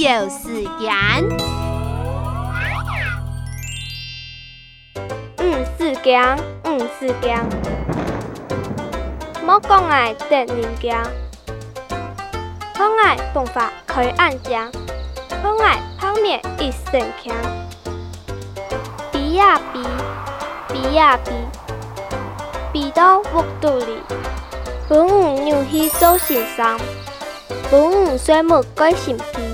行。嗯，是行，嗯，是行。莫讲爱得物件，可爱方法开以按讲，可爱泡面一身强。比呀比，比呀比，比到屋肚里。本五牛气做先生，本五岁末改心皮。